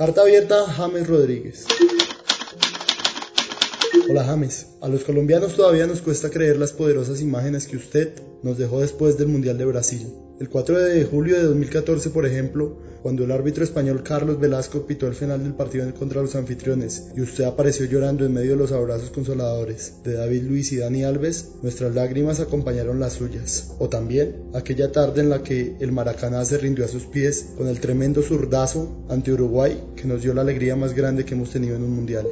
Carta abierta James Rodríguez. Hola James, a los colombianos todavía nos cuesta creer las poderosas imágenes que usted nos dejó después del Mundial de Brasil. El 4 de julio de 2014, por ejemplo, cuando el árbitro español Carlos Velasco pitó el final del partido contra los anfitriones y usted apareció llorando en medio de los abrazos consoladores de David Luis y Dani Alves, nuestras lágrimas acompañaron las suyas. O también aquella tarde en la que el Maracaná se rindió a sus pies con el tremendo zurdazo ante Uruguay que nos dio la alegría más grande que hemos tenido en un mundial.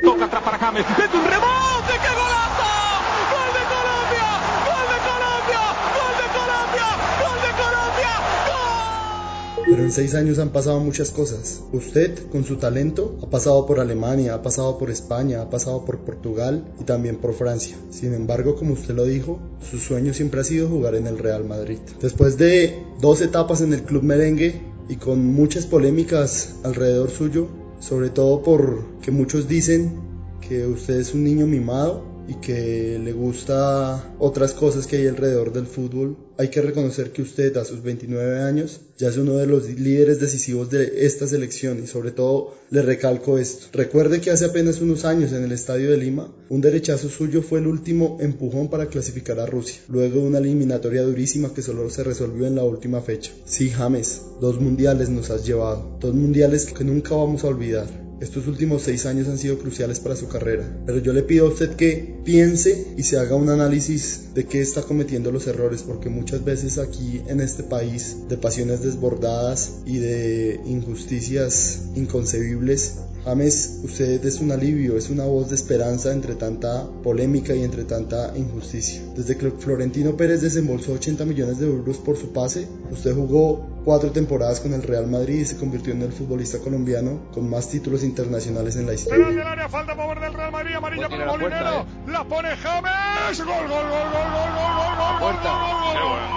Pero en seis años han pasado muchas cosas. Usted, con su talento, ha pasado por Alemania, ha pasado por España, ha pasado por Portugal y también por Francia. Sin embargo, como usted lo dijo, su sueño siempre ha sido jugar en el Real Madrid. Después de dos etapas en el club merengue y con muchas polémicas alrededor suyo, sobre todo por que muchos dicen que usted es un niño mimado, y que le gusta otras cosas que hay alrededor del fútbol, hay que reconocer que usted a sus 29 años ya es uno de los líderes decisivos de esta selección y sobre todo le recalco esto. Recuerde que hace apenas unos años en el Estadio de Lima, un derechazo suyo fue el último empujón para clasificar a Rusia, luego de una eliminatoria durísima que solo se resolvió en la última fecha. Sí, James, dos mundiales nos has llevado, dos mundiales que nunca vamos a olvidar. Estos últimos seis años han sido cruciales para su carrera, pero yo le pido a usted que piense y se haga un análisis de qué está cometiendo los errores, porque muchas veces aquí en este país, de pasiones desbordadas y de injusticias inconcebibles, James, usted es un alivio, es una voz de esperanza entre tanta polémica y entre tanta injusticia. Desde que Florentino Pérez desembolsó 80 millones de euros por su pase, usted jugó cuatro temporadas con el Real Madrid y se convirtió en el futbolista colombiano con más títulos internacionales en la historia. Del área, falta poder del Real Madrid, amarilla para Molinero, la pone James, gol, gol, gol, gol, gol, gol, gol, gol, gol, gol,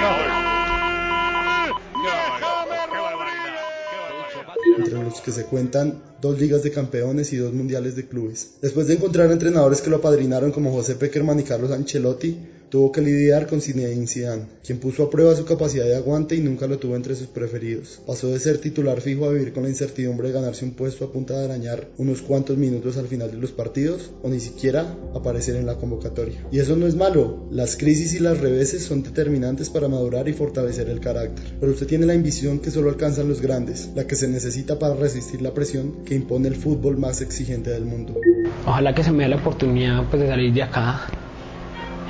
gol, los que se cuentan dos ligas de campeones y dos mundiales de clubes. Después de encontrar entrenadores que lo apadrinaron como José Peckerman y Carlos Ancelotti, tuvo que lidiar con Zinedine Zidane, quien puso a prueba su capacidad de aguante y nunca lo tuvo entre sus preferidos. Pasó de ser titular fijo a vivir con la incertidumbre de ganarse un puesto a punta de arañar unos cuantos minutos al final de los partidos o ni siquiera aparecer en la convocatoria. Y eso no es malo, las crisis y las reveses son determinantes para madurar y fortalecer el carácter. Pero usted tiene la ambición que solo alcanzan los grandes, la que se necesita para resistir la presión que impone el fútbol más exigente del mundo. Ojalá que se me dé la oportunidad pues, de salir de acá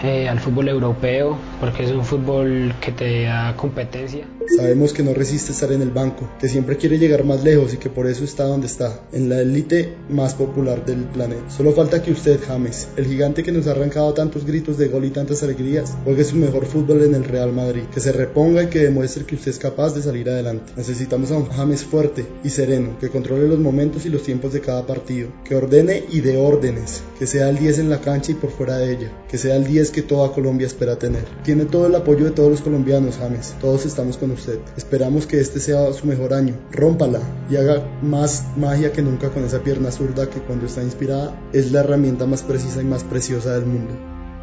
eh, al fútbol europeo, porque es un fútbol que te da competencia. Sabemos que no resiste estar en el banco, que siempre quiere llegar más lejos y que por eso está donde está, en la élite más popular del planeta. Solo falta que usted, James, el gigante que nos ha arrancado tantos gritos de gol y tantas alegrías, juegue su mejor fútbol en el Real Madrid, que se reponga y que demuestre que usted es capaz de salir adelante. Necesitamos a un James fuerte y sereno, que controle los momentos y los tiempos de cada partido, que ordene y dé órdenes, que sea el 10 en la cancha y por fuera de ella, que sea el 10 que toda Colombia espera tener. Tiene todo el apoyo de todos los colombianos, James. Todos estamos con usted. Esperamos que este sea su mejor año. Rómpala y haga más magia que nunca con esa pierna zurda que cuando está inspirada es la herramienta más precisa y más preciosa del mundo.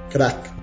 Crack.